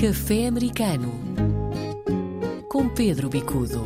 Café Americano com Pedro Bicudo.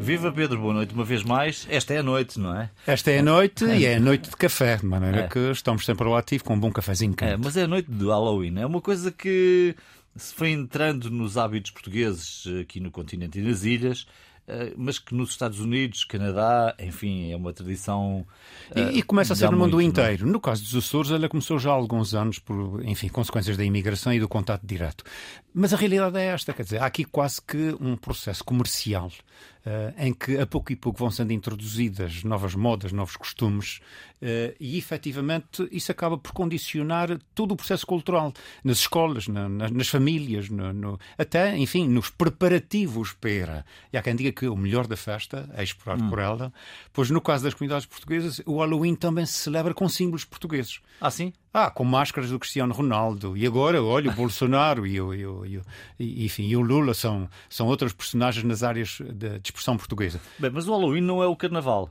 Viva Pedro, boa noite uma vez mais. Esta é a noite, não é? Esta é a noite e é a noite de café, de maneira é. que estamos sempre ao ativo com um bom cafezinho quente. É, mas é a noite do Halloween. É uma coisa que se foi entrando nos hábitos portugueses aqui no continente e nas ilhas eh, mas que nos Estados Unidos, Canadá, enfim, é uma tradição. E, e começa a ser no mundo muito, é? inteiro. Não? No caso dos Açores, ela começou já há alguns anos por, enfim, consequências da imigração e do contato direto. Mas a realidade é esta, quer dizer, há aqui quase que um processo comercial uh, em que a pouco e pouco vão sendo introduzidas novas modas, novos costumes, uh, e efetivamente isso acaba por condicionar todo o processo cultural nas escolas, na, na, nas famílias, no, no, até, enfim, nos preparativos para. E há quem diga que o melhor da festa é explorado hum. por ela, pois no caso das comunidades portuguesas, o Halloween também se celebra com símbolos portugueses. Ah, sim? Ah, com máscaras do Cristiano Ronaldo. E agora, olha, o Bolsonaro e o, e o, e o, e, enfim, e o Lula são, são outros personagens nas áreas de, de expressão portuguesa. Bem, mas o Halloween não é o carnaval.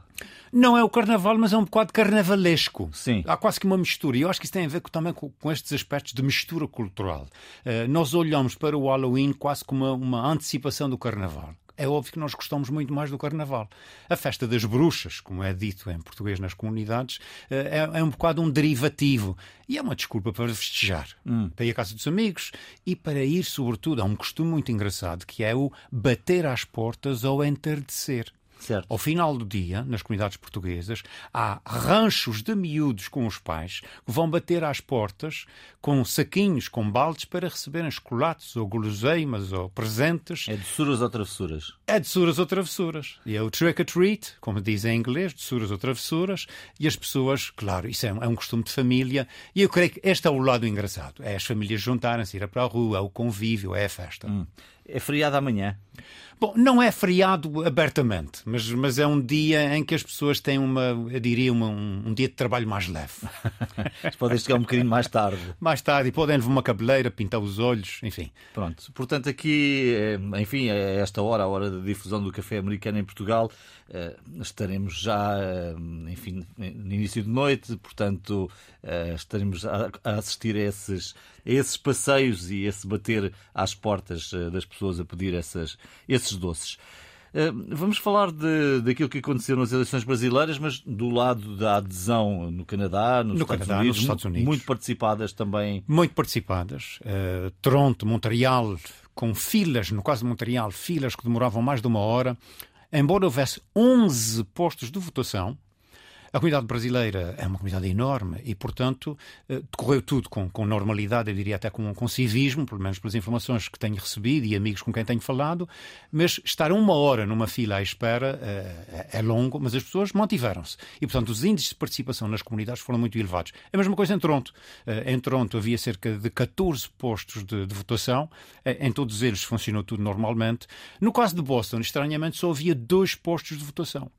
Não é o carnaval, mas é um bocado carnavalesco. Sim. Há quase que uma mistura. E eu acho que isso tem a ver também com, com estes aspectos de mistura cultural. Uh, nós olhamos para o Halloween quase como uma, uma antecipação do carnaval é óbvio que nós gostamos muito mais do Carnaval. A festa das bruxas, como é dito em português nas comunidades, eh, é, é um bocado um derivativo. E é uma desculpa para festejar, hum. para ir à casa dos amigos e para ir, sobretudo, a um costume muito engraçado que é o bater às portas ao entardecer. Certo. Ao final do dia, nas comunidades portuguesas, há ranchos de miúdos com os pais que vão bater às portas com saquinhos, com baldes para receberem chocolates ou guloseimas ou presentes. É de suras ou travessuras? É de suras ou travessuras. E é o trick or treat, como dizem em inglês, de suras ou travessuras. E as pessoas, claro, isso é um, é um costume de família. E eu creio que este é o lado engraçado. É as famílias juntarem-se, ir para a rua, é o convívio, é a festa. Hum. É feriado amanhã? Bom, não é feriado abertamente, mas, mas é um dia em que as pessoas têm uma, eu diria, uma, um, um, dia de trabalho mais leve. podem chegar um bocadinho mais tarde. Mais tarde, e podem levar uma cabeleira, pintar os olhos, enfim. Pronto, portanto, aqui, eh, enfim, a esta hora, a hora da difusão do café americano em Portugal, eh, estaremos já, eh, enfim, no início de noite, portanto, estaremos a assistir a esses, a esses passeios e esse bater às portas das pessoas a pedir essas, esses doces. Vamos falar de, daquilo que aconteceu nas eleições brasileiras, mas do lado da adesão no Canadá, nos, no Estados, Canadá, Unidos, nos Estados Unidos, muito participadas também. Muito participadas. Uh, Toronto, Montreal, com filas, no caso de Montreal, filas que demoravam mais de uma hora. Embora houvesse 11 postos de votação, a comunidade brasileira é uma comunidade enorme e, portanto, eh, decorreu tudo com, com normalidade, eu diria até com, com civismo, pelo menos pelas informações que tenho recebido e amigos com quem tenho falado, mas estar uma hora numa fila à espera é, é longo, mas as pessoas mantiveram-se. E, portanto, os índices de participação nas comunidades foram muito elevados. É a mesma coisa em Toronto. Eh, em Toronto havia cerca de 14 postos de, de votação, em todos eles funcionou tudo normalmente. No caso de Boston, estranhamente, só havia dois postos de votação.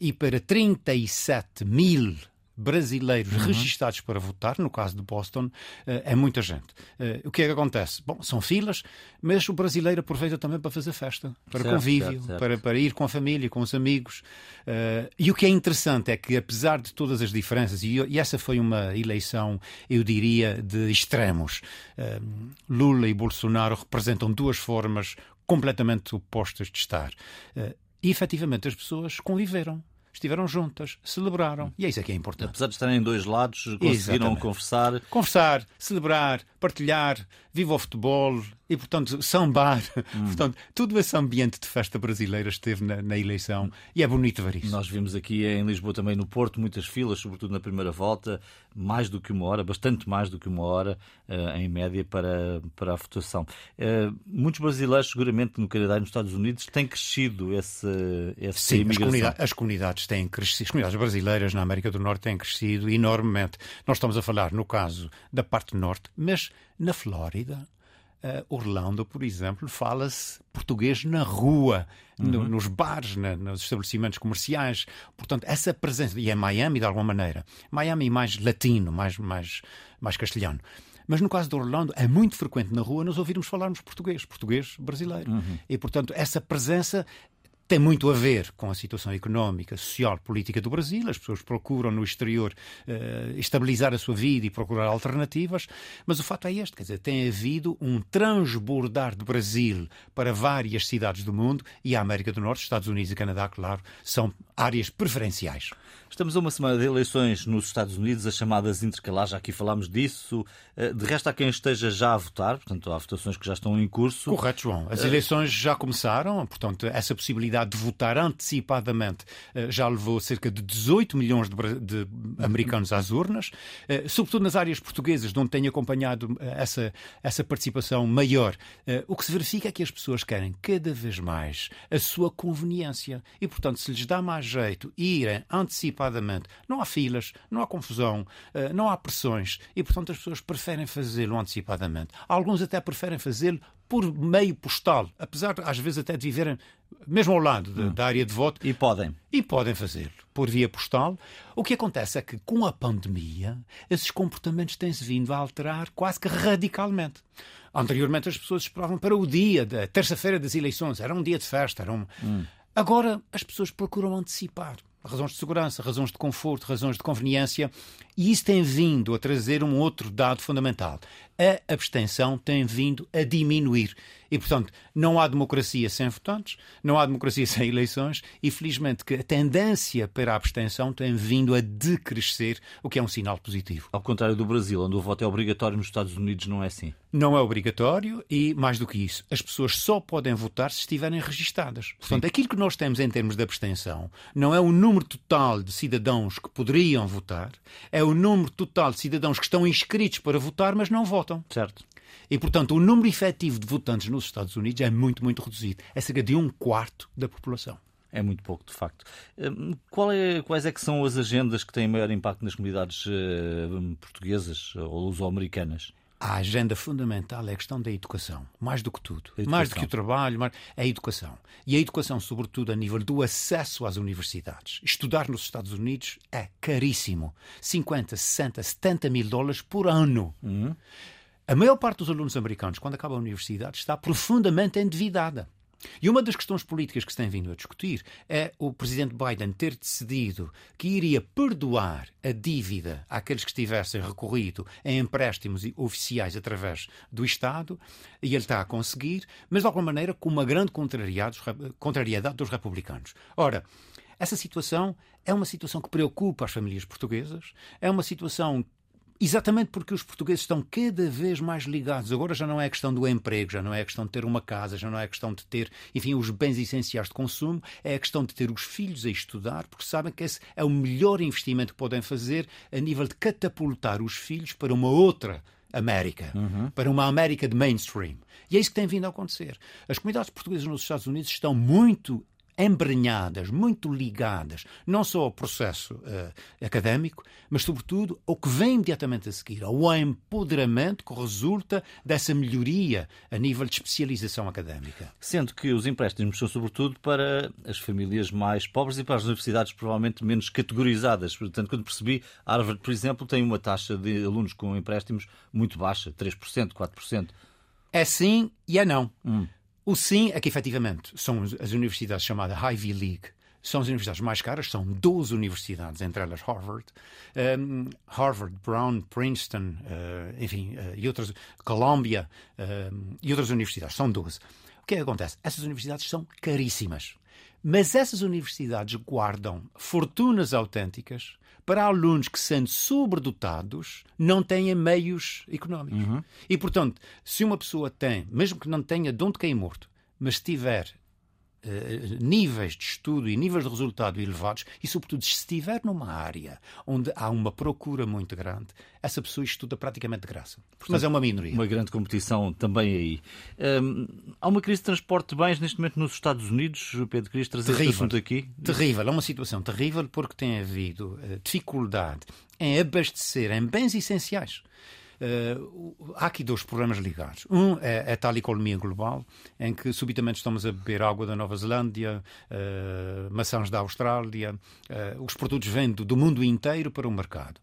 e para 36 27 mil brasileiros uhum. registados para votar, no caso de Boston, eh, é muita gente. Eh, o que é que acontece? Bom, são filas, mas o brasileiro aproveita também para fazer festa, para certo, convívio, certo, certo. Para, para ir com a família, com os amigos. Eh, e o que é interessante é que, apesar de todas as diferenças, e essa foi uma eleição, eu diria, de extremos, Lula e Bolsonaro representam duas formas completamente opostas de estar. E efetivamente as pessoas conviveram estiveram juntas, celebraram. E é isso é que é importante. Apesar de estarem em dois lados, conseguiram Exatamente. conversar. Conversar, celebrar, partilhar, viva o futebol e, portanto, sambar. Hum. Portanto, todo esse ambiente de festa brasileira esteve na, na, eleição e é bonito ver isso. Nós vimos aqui em Lisboa também no Porto muitas filas, sobretudo na primeira volta, mais do que uma hora, bastante mais do que uma hora, uh, em média, para, para a votação. Uh, muitos brasileiros, seguramente, no Canadá e nos Estados Unidos, têm crescido esse, esse Sim, as, comunidade, as comunidades têm crescido, as comunidades brasileiras na América do Norte têm crescido enormemente. Nós estamos a falar, no caso da parte norte, mas na Flórida, Orlando, por exemplo, fala-se português na rua, uhum. no, nos bares, na, nos estabelecimentos comerciais. Portanto, essa presença, e é Miami de alguma maneira, Miami mais latino, mais, mais, mais castelhano. Mas no caso de Orlando, é muito frequente na rua nós ouvirmos falarmos português, português brasileiro. Uhum. E, portanto, essa presença tem muito a ver com a situação económica, social, política do Brasil. As pessoas procuram no exterior uh, estabilizar a sua vida e procurar alternativas, mas o fato é este: quer dizer, tem havido um transbordar do Brasil para várias cidades do mundo e a América do Norte, Estados Unidos e Canadá, claro, são áreas preferenciais. Estamos a uma semana de eleições nos Estados Unidos, as chamadas intercalares, já aqui falámos disso. Eh, de resto, há quem esteja já a votar, portanto, há votações que já estão em curso. Correto, João. As eleições já começaram, portanto, essa possibilidade de votar antecipadamente eh, já levou cerca de 18 milhões de, americanos às urnas, eh, sobretudo nas áreas portuguesas, de onde tenho acompanhado essa, essa participação maior. O que se verifica é que as pessoas querem cada vez mais a sua conveniência e, portanto, se lhes dá mais jeito irem antecipadamente antecipadamente. Não há filas, não há confusão, eh, não há pressões e, portanto, as pessoas preferem fazê-lo antecipadamente. Alguns até preferem fazê-lo por meio postal, apesar, às vezes, até de viverem mesmo ao lado de, hum. da área de voto. E podem. E podem fazê-lo por via postal. O que acontece é que, com a pandemia, esses comportamentos têm-se vindo a alterar quase que radicalmente. Anteriormente, as pessoas esperavam para o dia da terça-feira das eleições. Era um dia de festa. Era um... Hum. Agora, as pessoas procuram antecipar razões de segurança, razões de conforto, razões de conveniência, e isso tem vindo a trazer um outro dado fundamental. A abstenção tem vindo a diminuir. E, portanto, não há democracia sem votantes, não há democracia sem eleições, e felizmente que a tendência para a abstenção tem vindo a decrescer, o que é um sinal positivo. Ao contrário do Brasil, onde o voto é obrigatório nos Estados Unidos, não é assim? Não é obrigatório e, mais do que isso, as pessoas só podem votar se estiverem registadas. Portanto, Sim. aquilo que nós temos em termos de abstenção não é o número total de cidadãos que poderiam votar, é o número total de cidadãos que estão inscritos para votar, mas não votam. Certo. E, portanto, o número efetivo de votantes nos Estados Unidos é muito, muito reduzido. É cerca de um quarto da população. É muito pouco, de facto. Hum, é, quais é que são as agendas que têm maior impacto nas comunidades uh, portuguesas ou luso-americanas? A agenda fundamental é a questão da educação, mais do que tudo. Mais do que o trabalho, mais... é a educação. E a educação, sobretudo, a nível do acesso às universidades. Estudar nos Estados Unidos é caríssimo. 50, 60, 70 mil dólares por ano. Uhum. A maior parte dos alunos americanos, quando acaba a universidade, está profundamente endividada. E uma das questões políticas que se tem vindo a discutir é o presidente Biden ter decidido que iria perdoar a dívida àqueles que tivessem recorrido em empréstimos oficiais através do Estado, e ele está a conseguir, mas de alguma maneira com uma grande contrariedade dos republicanos. Ora, essa situação é uma situação que preocupa as famílias portuguesas, é uma situação Exatamente porque os portugueses estão cada vez mais ligados. Agora já não é a questão do emprego, já não é a questão de ter uma casa, já não é a questão de ter, enfim, os bens essenciais de consumo, é a questão de ter os filhos a estudar, porque sabem que esse é o melhor investimento que podem fazer a nível de catapultar os filhos para uma outra América, uhum. para uma América de mainstream. E é isso que tem vindo a acontecer. As comunidades portuguesas nos Estados Unidos estão muito embrenhadas, muito ligadas, não só ao processo uh, académico, mas, sobretudo, ao que vem imediatamente a seguir, ao empoderamento que resulta dessa melhoria a nível de especialização académica. Sendo que os empréstimos são, sobretudo, para as famílias mais pobres e para as universidades provavelmente menos categorizadas. Portanto, quando percebi, Harvard, por exemplo, tem uma taxa de alunos com empréstimos muito baixa, 3%, 4%. É sim e é não. Hum. O sim é que, efetivamente, são as universidades chamadas Ivy League. São as universidades mais caras, são 12 universidades, entre elas Harvard, um, Harvard, Brown, Princeton, uh, enfim, uh, e outras, Columbia uh, e outras universidades, são 12. O que é que acontece? Essas universidades são caríssimas. Mas essas universidades guardam fortunas autênticas para alunos que, sendo sobredotados, não têm meios económicos. Uhum. E, portanto, se uma pessoa tem, mesmo que não tenha de onde cair morto, mas tiver eh, níveis de estudo e níveis de resultado elevados e, sobretudo, se estiver numa área onde há uma procura muito grande, essa pessoa estuda praticamente de graça. Portanto, Mas é uma minoria. Uma grande competição também aí. Hum, há uma crise de transporte de bens neste momento nos Estados Unidos. Pedro, querias trazer terrível, este assunto aqui? Terrível. É uma situação terrível porque tem havido uh, dificuldade em abastecer em bens essenciais. Uh, há aqui dois problemas ligados. Um é a tal economia global, em que subitamente estamos a beber água da Nova Zelândia, uh, maçãs da Austrália, uh, os produtos vêm do, do, mundo inteiro para o mercado.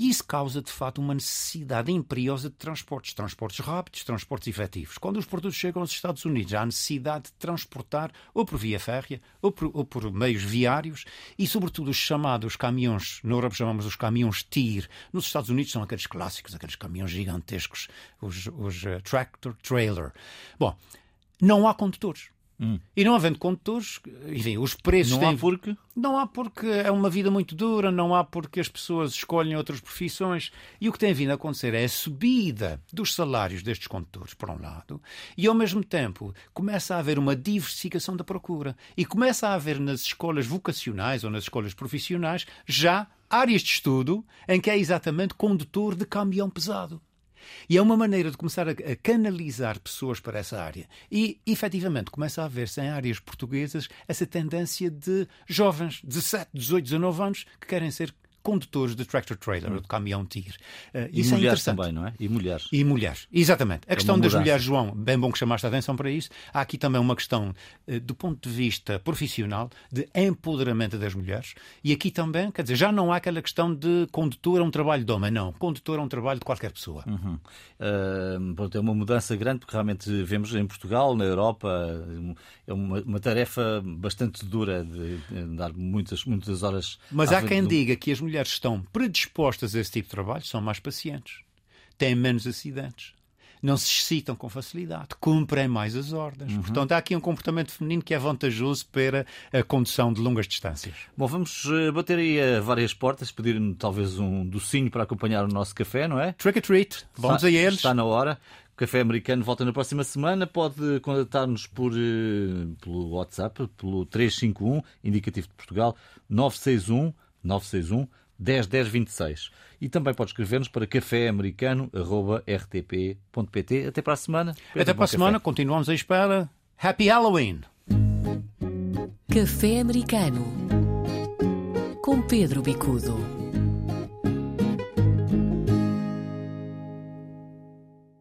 E isso causa, de fato, uma necessidade imperiosa de transportes, transportes rápidos, transportes efetivos. Quando os produtos chegam aos Estados Unidos, há necessidade de transportar ou por via férrea ou por, ou por meios viários e, sobretudo, os chamados caminhões, na Europa chamamos os caminhões TIR, nos Estados Unidos são aqueles clássicos, aqueles caminhões gigantescos, os, os uh, tractor trailer. Bom, não há condutores. Hum. E não havendo condutores, enfim, os preços. Não têm... há porque? Não há porque é uma vida muito dura, não há porque as pessoas escolhem outras profissões. E o que tem vindo a acontecer é a subida dos salários destes condutores, por um lado, e ao mesmo tempo começa a haver uma diversificação da procura. E começa a haver nas escolas vocacionais ou nas escolas profissionais já áreas de estudo em que é exatamente condutor de caminhão pesado. E é uma maneira de começar a, a canalizar pessoas para essa área. E, efetivamente, começa a haver-se em áreas portuguesas essa tendência de jovens, 17, 18, 19 anos, que querem ser condutores de tractor trailer, hum. de caminhão tir. Uh, e isso é mulheres é também, não é? E mulheres. E mulheres, exatamente. A é questão das mulheres, João, bem bom que chamaste a atenção para isso. Há aqui também uma questão, uh, do ponto de vista profissional, de empoderamento das mulheres. E aqui também, quer dizer, já não há aquela questão de condutor é um trabalho de homem, não. Condutor é um trabalho de qualquer pessoa. Uhum. Uh, pronto, é uma mudança grande, porque realmente vemos em Portugal, na Europa, é uma, uma tarefa bastante dura de, de dar muitas, muitas horas. Mas há quem do... diga que as mulheres mulheres estão predispostas a esse tipo de trabalho são mais pacientes, têm menos acidentes, não se excitam com facilidade, cumprem mais as ordens. Uhum. Portanto, há aqui um comportamento feminino que é vantajoso para a condução de longas distâncias. Bom, vamos eh, bater aí a várias portas, pedir talvez um docinho para acompanhar o nosso café, não é? Trick or treat, vamos está, a eles. Está na hora. O Café Americano volta na próxima semana. Pode contatar-nos por, eh, pelo WhatsApp, pelo 351, indicativo de Portugal, 961 961 10 10 26. E também pode escrever-nos para caféamericano.rtp.pt. Até para a semana. Pedro, Até para a semana. Café. Continuamos à espera. Happy Halloween! Café Americano com Pedro Bicudo.